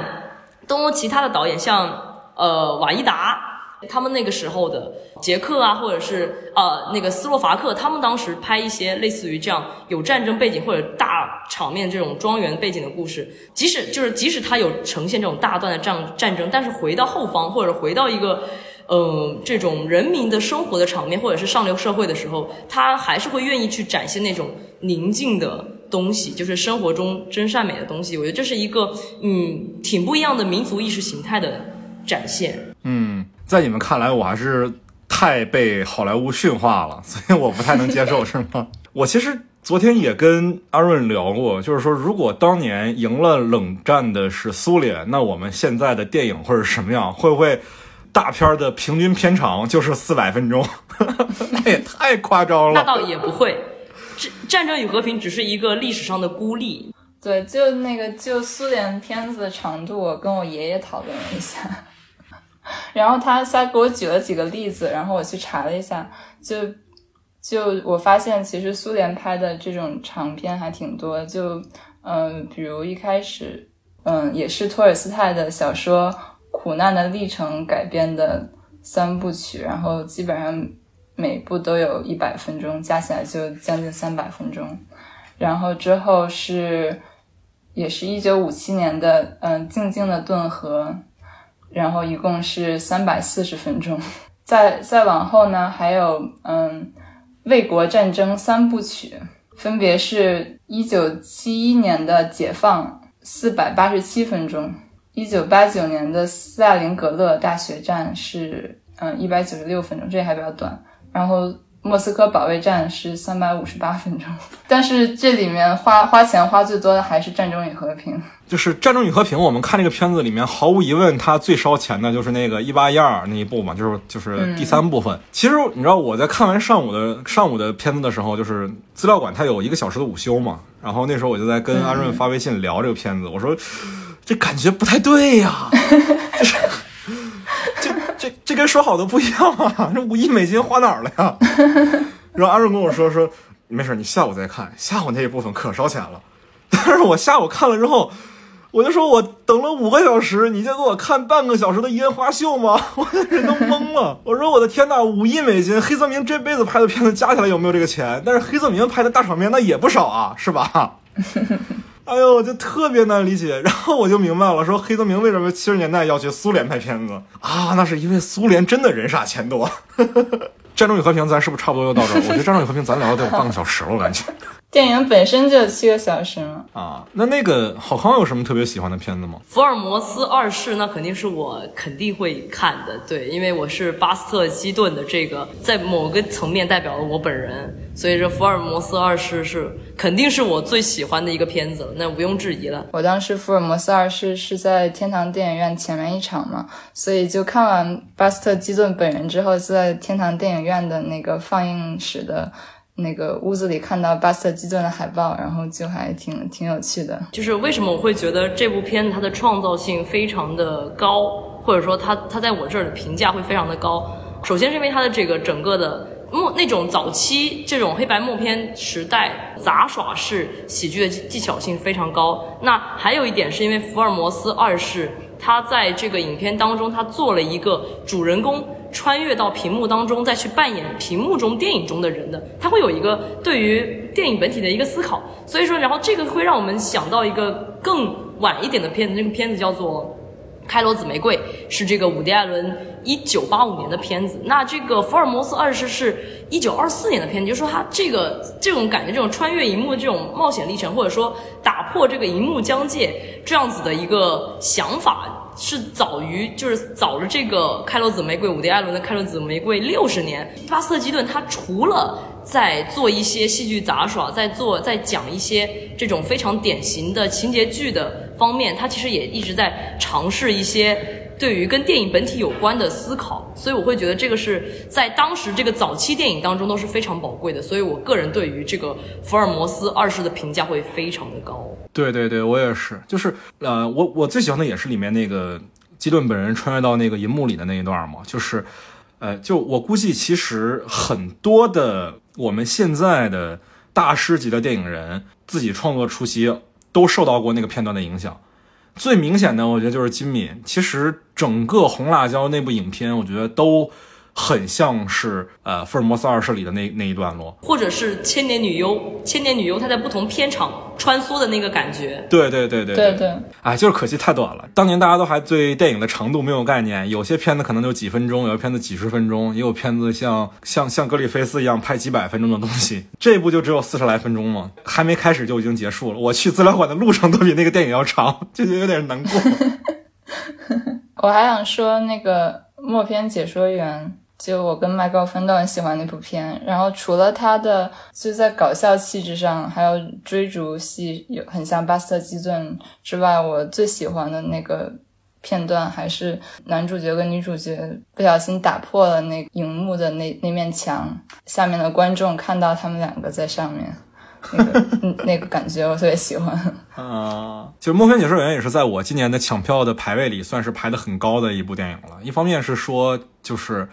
东欧其他的导演，像呃瓦伊达，他们那个时候的捷克啊，或者是呃那个斯洛伐克，他们当时拍一些类似于这样有战争背景或者大场面这种庄园背景的故事，即使就是即使他有呈现这种大段的战战争，但是回到后方或者回到一个。嗯，这种人民的生活的场面，或者是上流社会的时候，他还是会愿意去展现那种宁静的东西，就是生活中真善美的东西。我觉得这是一个嗯，挺不一样的民族意识形态的展现。
嗯，在你们看来，我还是太被好莱坞驯化了，所以我不太能接受，是吗？我其实昨天也跟阿润聊过，就是说，如果当年赢了冷战的是苏联，那我们现在的电影会是什么样？会不会？大片的平均片长就是四百分钟，那也太夸张了。
那倒也不会，战战争与和平只是一个历史上的孤立。
对，就那个就苏联片子的长度，我跟我爷爷讨论了一下，然后他他给我举了几个例子，然后我去查了一下，就就我发现，其实苏联拍的这种长片还挺多。就嗯，比如一开始，嗯，也是托尔斯泰的小说《苦难的历程》改编的三部曲，然后基本上每部都有一百分钟，加起来就将近三百分钟。然后之后是，也是一九五七年的嗯，《静静的顿河》，然后一共是三百四十分钟。再再往后呢，还有嗯。卫国战争三部曲分别是一九七一年的《解放》四百八十七分钟，一九八九年的《斯大林格勒大学战》是嗯一百九十六分钟，这还比较短。然后。莫斯科保卫战是三百五十八分钟，但是这里面花花钱花最多的还是《战争与和平》。
就是《战争与和平》，我们看这个片子里面，毫无疑问，它最烧钱的就是那个一八一二那一部嘛，就是就是第三部分。其实你知道我在看完上午的上午的片子的时候，就是资料馆它有一个小时的午休嘛，然后那时候我就在跟阿润发微信聊这个片子，我说这感觉不太对呀。就是这这这跟说好的不一样啊！这五亿美金花哪儿了呀？然后阿润跟我说说，没事，你下午再看，下午那一部分可烧钱了。但是我下午看了之后，我就说我等了五个小时，你就给我看半个小时的烟花秀吗？我的人都懵了。我说我的天呐，五亿美金，黑泽明这辈子拍的片子加起来有没有这个钱？但是黑泽明拍的大场面那也不少啊，是吧？哎呦，就特别难理解，然后我就明白了，说黑泽明为什么七十年代要去苏联拍片子啊？那是因为苏联真的人傻钱多。战争与和平，咱是不是差不多又到这儿？我觉得战争与和平，咱聊得有半个小时了，我感觉。
电影本身就七个小时吗？
啊，那那个郝康有什么特别喜欢的片子吗？
福尔摩斯二世，那肯定是我肯定会看的，对，因为我是巴斯特基顿的这个，在某个层面代表了我本人，所以说福尔摩斯二世是肯定是我最喜欢的一个片子，那毋庸置疑了。
我当时福尔摩斯二世是在天堂电影院前面一场嘛，所以就看完巴斯特基顿本人之后，就在天堂电影院的那个放映室的。那个屋子里看到巴斯特基顿的海报，然后就还挺挺有趣的。
就是为什么我会觉得这部片子它的创造性非常的高，或者说它它在我这儿的评价会非常的高。首先是因为它的这个整个的默那种早期这种黑白默片时代杂耍式喜剧的技巧性非常高。那还有一点是因为福尔摩斯二世他在这个影片当中他做了一个主人公。穿越到屏幕当中，再去扮演屏幕中电影中的人的，他会有一个对于电影本体的一个思考。所以说，然后这个会让我们想到一个更晚一点的片子，那个片子叫做《开罗紫玫瑰》，是这个伍迪·艾伦一九八五年的片子。那这个福尔摩斯二世是一九二四年的片子，就是说他这个这种感觉，这种穿越荧幕的这种冒险历程，或者说打破这个荧幕疆界这样子的一个想法。是早于，就是早了这个《开罗紫玫瑰》，伍迪·艾伦的《开罗紫玫瑰》六十年。巴斯特基顿他除了在做一些戏剧杂耍，在做在讲一些这种非常典型的情节剧的方面，他其实也一直在尝试一些。对于跟电影本体有关的思考，所以我会觉得这个是在当时这个早期电影当中都是非常宝贵的。所以我个人对于这个福尔摩斯二世的评价会非常的高。
对对对，我也是，就是呃，我我最喜欢的也是里面那个基顿本人穿越到那个银幕里的那一段嘛，就是呃，就我估计其实很多的我们现在的大师级的电影人自己创作初期都受到过那个片段的影响。最明显的，我觉得就是金敏。其实整个《红辣椒》那部影片，我觉得都。很像是呃《福尔摩斯二世》里的那那一段落，
或者是《千年女优》，《千年女优》她在不同片场穿梭的那个感觉。
对对对对
对对，
哎，就是可惜太短了。当年大家都还对电影的长度没有概念，有些片子可能就几分钟，有些片子几十分钟，也有片子像像像格里菲斯一样拍几百分钟的东西。这部就只有四十来分钟嘛，还没开始就已经结束了。我去资料馆的路上都比那个电影要长，就觉得有点难过。
我还想说那个默片解说员。就我跟麦高芬都很喜欢那部片，然后除了他的就在搞笑气质上，还有追逐戏有很像巴斯特基顿之外，我最喜欢的那个片段还是男主角跟女主角不小心打破了那荧幕的那那面墙，下面的观众看到他们两个在上面，那个 那个感觉我特别喜欢。
啊，就《默片解说员》也是在我今年的抢票的排位里算是排的很高的一部电影了。一方面是说就是。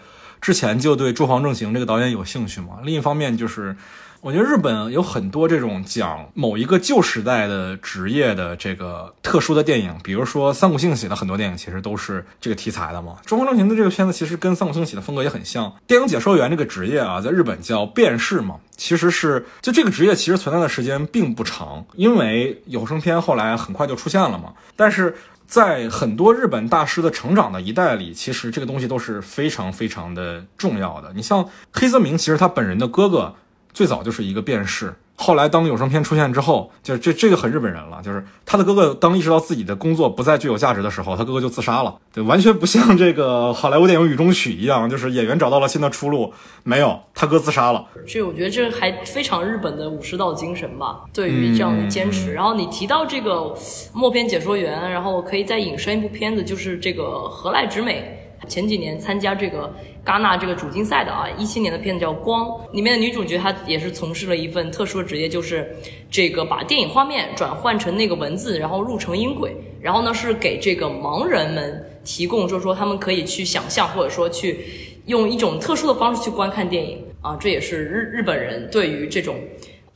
之前就对驻防正行这个导演有兴趣嘛。另一方面就是。我觉得日本有很多这种讲某一个旧时代的职业的这个特殊的电影，比如说三谷幸喜的很多电影其实都是这个题材的嘛。中方正行的这个片子其实跟三谷幸喜的风格也很像。电影解说员这个职业啊，在日本叫辨识嘛，其实是就这个职业其实存在的时间并不长，因为有声片后来很快就出现了嘛。但是在很多日本大师的成长的一代里，其实这个东西都是非常非常的重要的。你像黑泽明，其实他本人的哥哥。最早就是一个辨识，后来当有声片出现之后，就是这这个很日本人了，就是他的哥哥当意识到自己的工作不再具有价值的时候，他哥哥就自杀了，对，完全不像这个好莱坞电影《雨中曲》一样，就是演员找到了新的出路，没有，他哥自杀了。
这我觉得这还非常日本的武士道精神吧，对于这样的坚持。然后你提到这个默片解说员，然后我可以再引申一部片子，就是这个何濑之美。前几年参加这个戛纳这个主竞赛的啊，一七年的片子叫《光》，里面的女主角她也是从事了一份特殊的职业，就是这个把电影画面转换成那个文字，然后录成音轨，然后呢是给这个盲人们提供，就是说他们可以去想象，或者说去用一种特殊的方式去观看电影啊，这也是日日本人对于这种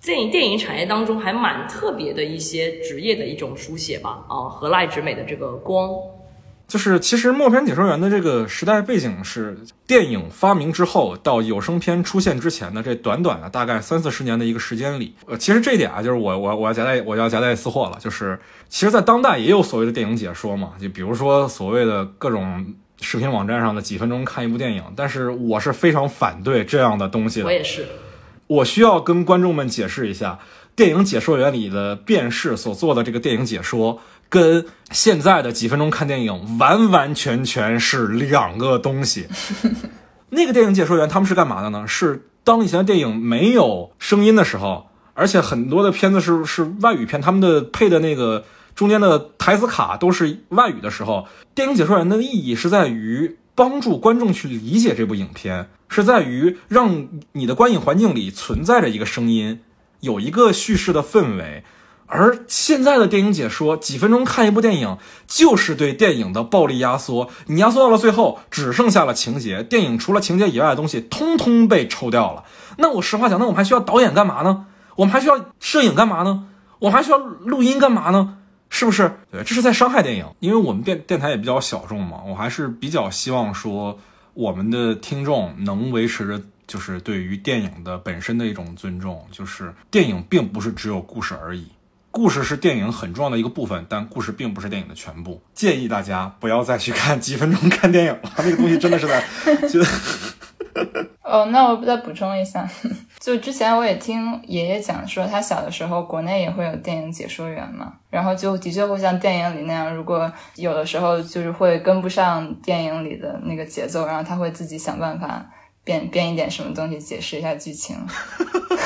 电影电影产业当中还蛮特别的一些职业的一种书写吧啊，河濑直美的这个《光》。
就是其实默片解说员的这个时代背景是电影发明之后到有声片出现之前的这短短的大概三四十年的一个时间里，呃，其实这一点啊，就是我我我要夹带我要夹带私货了，就是其实，在当代也有所谓的电影解说嘛，就比如说所谓的各种视频网站上的几分钟看一部电影，但是我是非常反对这样的东西的。
我也是，
我需要跟观众们解释一下，电影解说员里的辨识所做的这个电影解说。跟现在的几分钟看电影完完全全是两个东西。那个电影解说员他们是干嘛的呢？是当以前的电影没有声音的时候，而且很多的片子是是外语片，他们的配的那个中间的台词卡都是外语的时候，电影解说员的意义是在于帮助观众去理解这部影片，是在于让你的观影环境里存在着一个声音，有一个叙事的氛围。而现在的电影解说，几分钟看一部电影，就是对电影的暴力压缩。你压缩到了最后，只剩下了情节。电影除了情节以外的东西，通通被抽掉了。那我实话讲，那我们还需要导演干嘛呢？我们还需要摄影干嘛呢？我们还需要录音干嘛呢？是不是？对，这是在伤害电影。因为我们电电台也比较小众嘛，我还是比较希望说，我们的听众能维持着，就是对于电影的本身的一种尊重。就是电影并不是只有故事而已。故事是电影很重要的一个部分，但故事并不是电影的全部。建议大家不要再去看几分钟看电影了，那个东西真的是在。
就 哦，那我再补充一下，就之前我也听爷爷讲说，他小的时候国内也会有电影解说员嘛，然后就的确会像电影里那样，如果有的时候就是会跟不上电影里的那个节奏，然后他会自己想办法。编编一点什么东西解释一下剧情，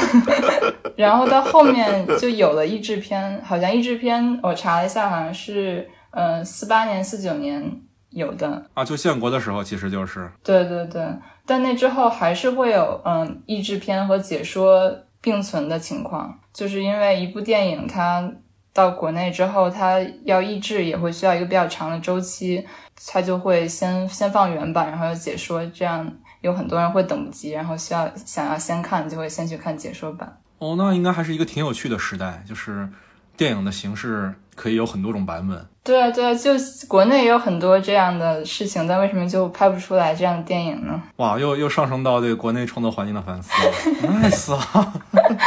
然后到后面就有了译制片，好像译制片我查了一下，好像是嗯四八年四九年有的
啊，就建国的时候其实就是
对对对，但那之后还是会有嗯译制片和解说并存的情况，就是因为一部电影它到国内之后，它要译制也会需要一个比较长的周期，它就会先先放原版，然后又解说这样。有很多人会等不及，然后需要想要先看，就会先去看解说版。
哦，那应该还是一个挺有趣的时代，就是电影的形式可以有很多种版本。
对啊，对啊，就国内也有很多这样的事情，但为什么就拍不出来这样的电影呢？
哇，又又上升到对国内创作环境的反思，nice 啊！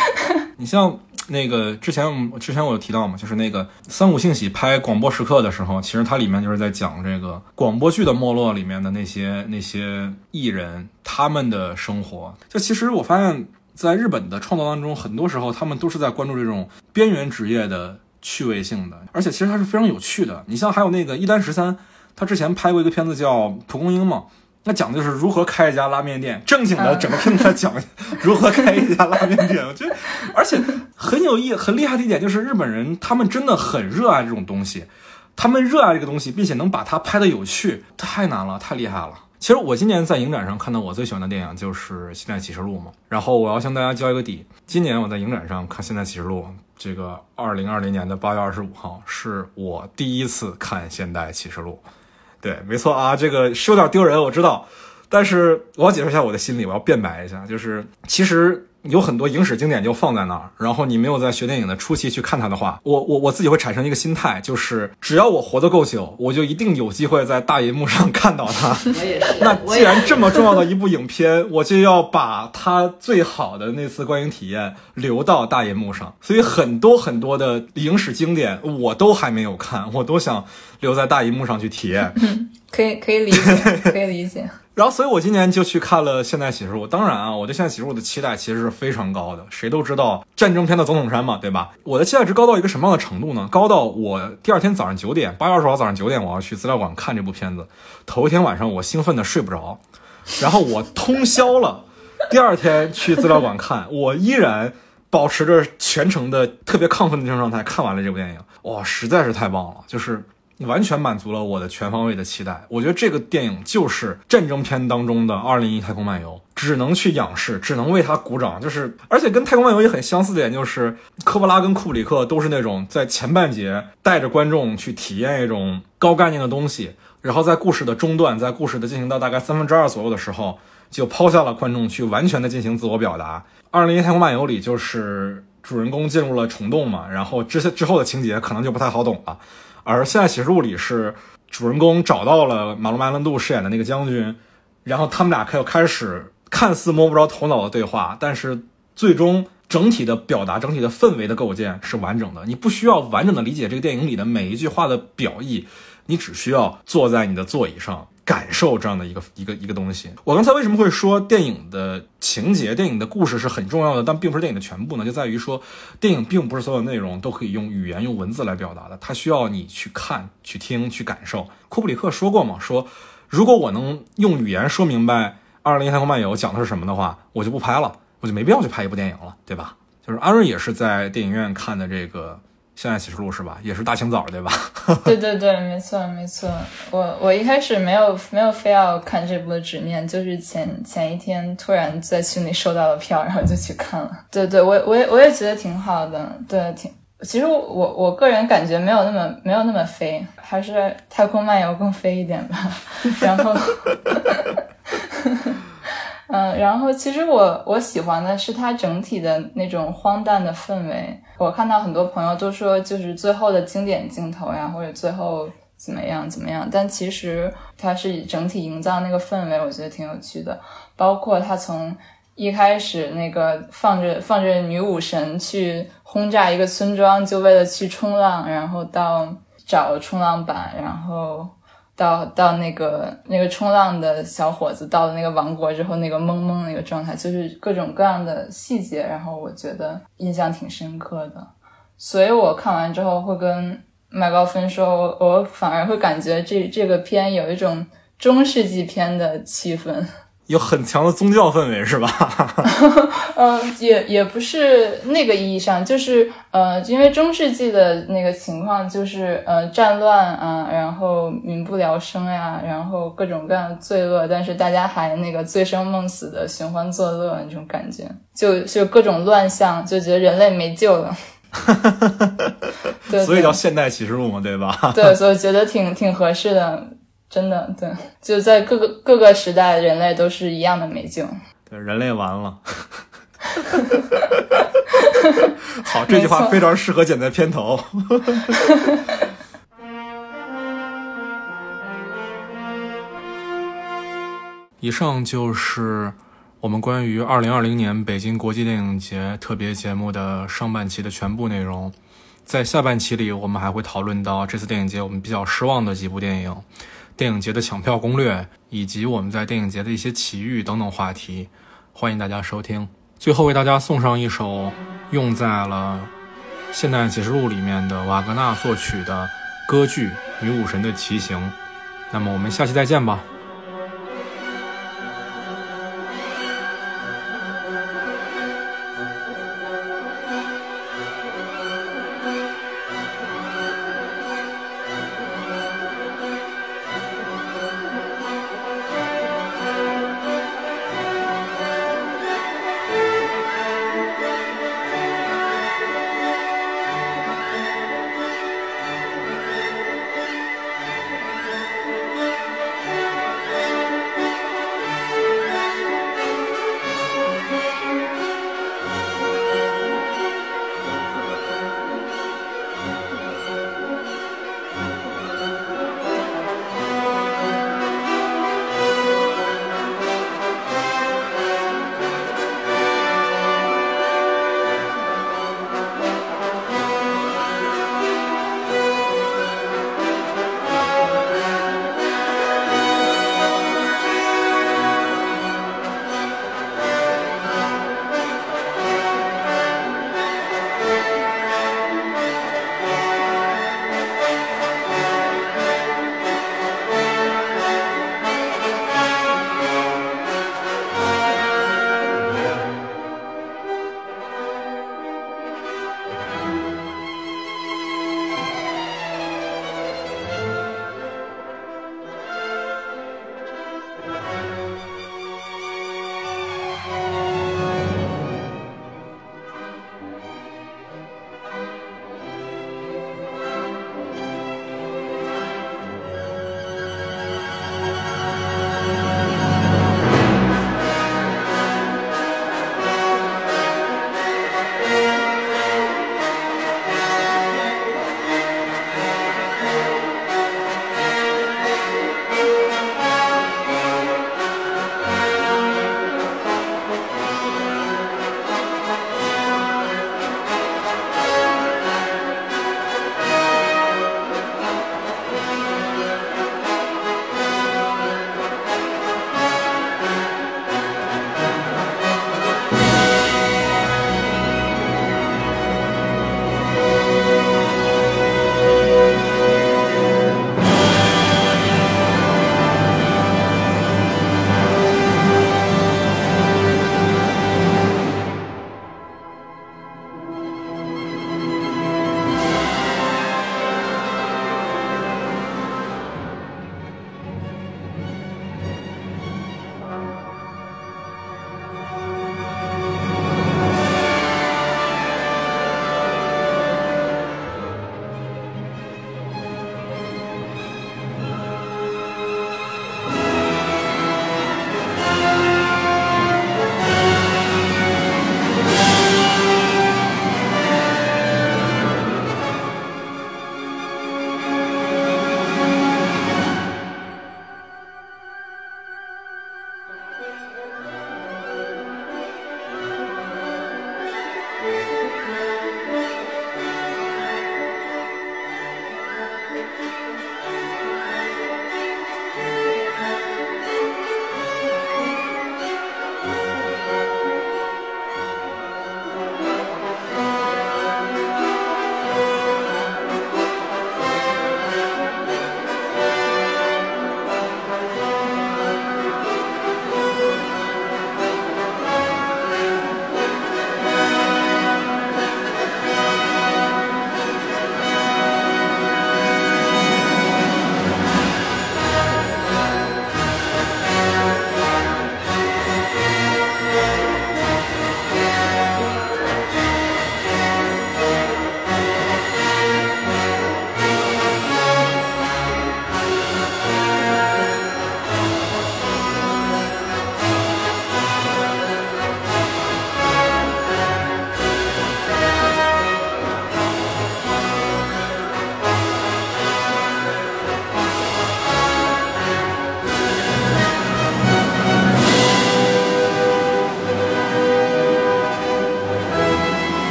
你像。那个之前，我之前我有提到嘛，就是那个三五幸喜拍《广播时刻》的时候，其实它里面就是在讲这个广播剧的没落里面的那些那些艺人他们的生活。就其实我发现，在日本的创作当中，很多时候他们都是在关注这种边缘职业的趣味性的，而且其实它是非常有趣的。你像还有那个一丹十三，他之前拍过一个片子叫《蒲公英》嘛。那讲的就是如何开一家拉面店，正经的整个片子在讲如何开一家拉面店。我觉得，而且很有意、很厉害的一点就是日本人他们真的很热爱这种东西，他们热爱这个东西，并且能把它拍的有趣，太难了，太厉害了。其实我今年在影展上看到我最喜欢的电影就是《现代启示录》嘛。然后我要向大家交一个底，今年我在影展上看《现代启示录》，这个二零二零年的八月二十五号是我第一次看《现代启示录》。对，没错啊，这个是有点丢人，我知道。但是我要解释一下我的心理，我要辩白一下，就是其实。有很多影史经典就放在那儿，然后你没有在学电影的初期去看它的话，我我我自己会产生一个心态，就是只要我活得够久，我就一定有机会在大银幕上看到它。
我也是。
那既然这么重要的一部影片，我就要把它最好的那次观影体验留到大银幕上。所以很多很多的影史经典我都还没有看，我都想留在大银幕上去体验。
可以可以理解，可以理解。
然后，所以我今年就去看了《现代启示录》。当然啊，我对《现代启示录》的期待其实是非常高的。谁都知道战争片的总统山嘛，对吧？我的期待值高到一个什么样的程度呢？高到我第二天早上九点，八月二十号早上九点，我要去资料馆看这部片子。头一天晚上我兴奋的睡不着，然后我通宵了。第二天去资料馆看，我依然保持着全程的特别亢奋的精神状态，看完了这部电影。哇，实在是太棒了！就是。完全满足了我的全方位的期待。我觉得这个电影就是战争片当中的《二零一太空漫游》，只能去仰视，只能为他鼓掌。就是，而且跟《太空漫游》也很相似的点就是，科波拉跟库里克都是那种在前半节带着观众去体验一种高概念的东西，然后在故事的中段，在故事的进行到大概三分之二左右的时候，就抛下了观众去完全的进行自我表达。《二零一太空漫游》里就是主人公进入了虫洞嘛，然后之之后的情节可能就不太好懂了。而现在启示录里是主人公找到了马龙·白兰度饰演的那个将军，然后他们俩开开始看似摸不着头脑的对话，但是最终整体的表达、整体的氛围的构建是完整的。你不需要完整的理解这个电影里的每一句话的表意，你只需要坐在你的座椅上。感受这样的一个一个一个东西。我刚才为什么会说电影的情节、电影的故事是很重要的，但并不是电影的全部呢？就在于说，电影并不是所有内容都可以用语言、用文字来表达的，它需要你去看、去听、去感受。库布里克说过嘛，说如果我能用语言说明白《二零一太空漫游》讲的是什么的话，我就不拍了，我就没必要去拍一部电影了，对吧？就是阿瑞也是在电影院看的这个。现在启示录是吧？也是大清早对吧？
对对对，没错没错。我我一开始没有没有非要看这部的执念，就是前前一天突然在群里收到了票，然后就去看了。对对，我我也我也觉得挺好的。对，挺。其实我我个人感觉没有那么没有那么飞，还是太空漫游更飞一点吧。然后。嗯，然后其实我我喜欢的是它整体的那种荒诞的氛围。我看到很多朋友都说，就是最后的经典镜头呀，或者最后怎么样怎么样。但其实它是整体营造那个氛围，我觉得挺有趣的。包括他从一开始那个放着放着女武神去轰炸一个村庄，就为了去冲浪，然后到找冲浪板，然后。到到那个那个冲浪的小伙子到了那个王国之后，那个懵懵那个状态，就是各种各样的细节，然后我觉得印象挺深刻的。所以我看完之后会跟麦高芬说，我反而会感觉这这个片有一种中世纪片的气氛。
有很强的宗教氛围是吧？
嗯，也也不是那个意义上，就是呃，因为中世纪的那个情况就是呃战乱啊，然后民不聊生呀，然后各种各样的罪恶，但是大家还那个醉生梦死的寻欢作乐那种感觉，就就各种乱象，就觉得人类没救了。对，
所以叫现代启示录嘛，对吧？
对，所以觉得挺挺合适的。真的对，就在各个各个时代，人类都是一样的美景。
对，人类完了。好，这句话非常适合剪在片头。以上就是我们关于二零二零年北京国际电影节特别节目的上半期的全部内容。在下半期里，我们还会讨论到这次电影节我们比较失望的几部电影。电影节的抢票攻略，以及我们在电影节的一些奇遇等等话题，欢迎大家收听。最后为大家送上一首用在了《现代启示录》里面的瓦格纳作曲的歌剧《女武神的骑行》。那么我们下期再见吧。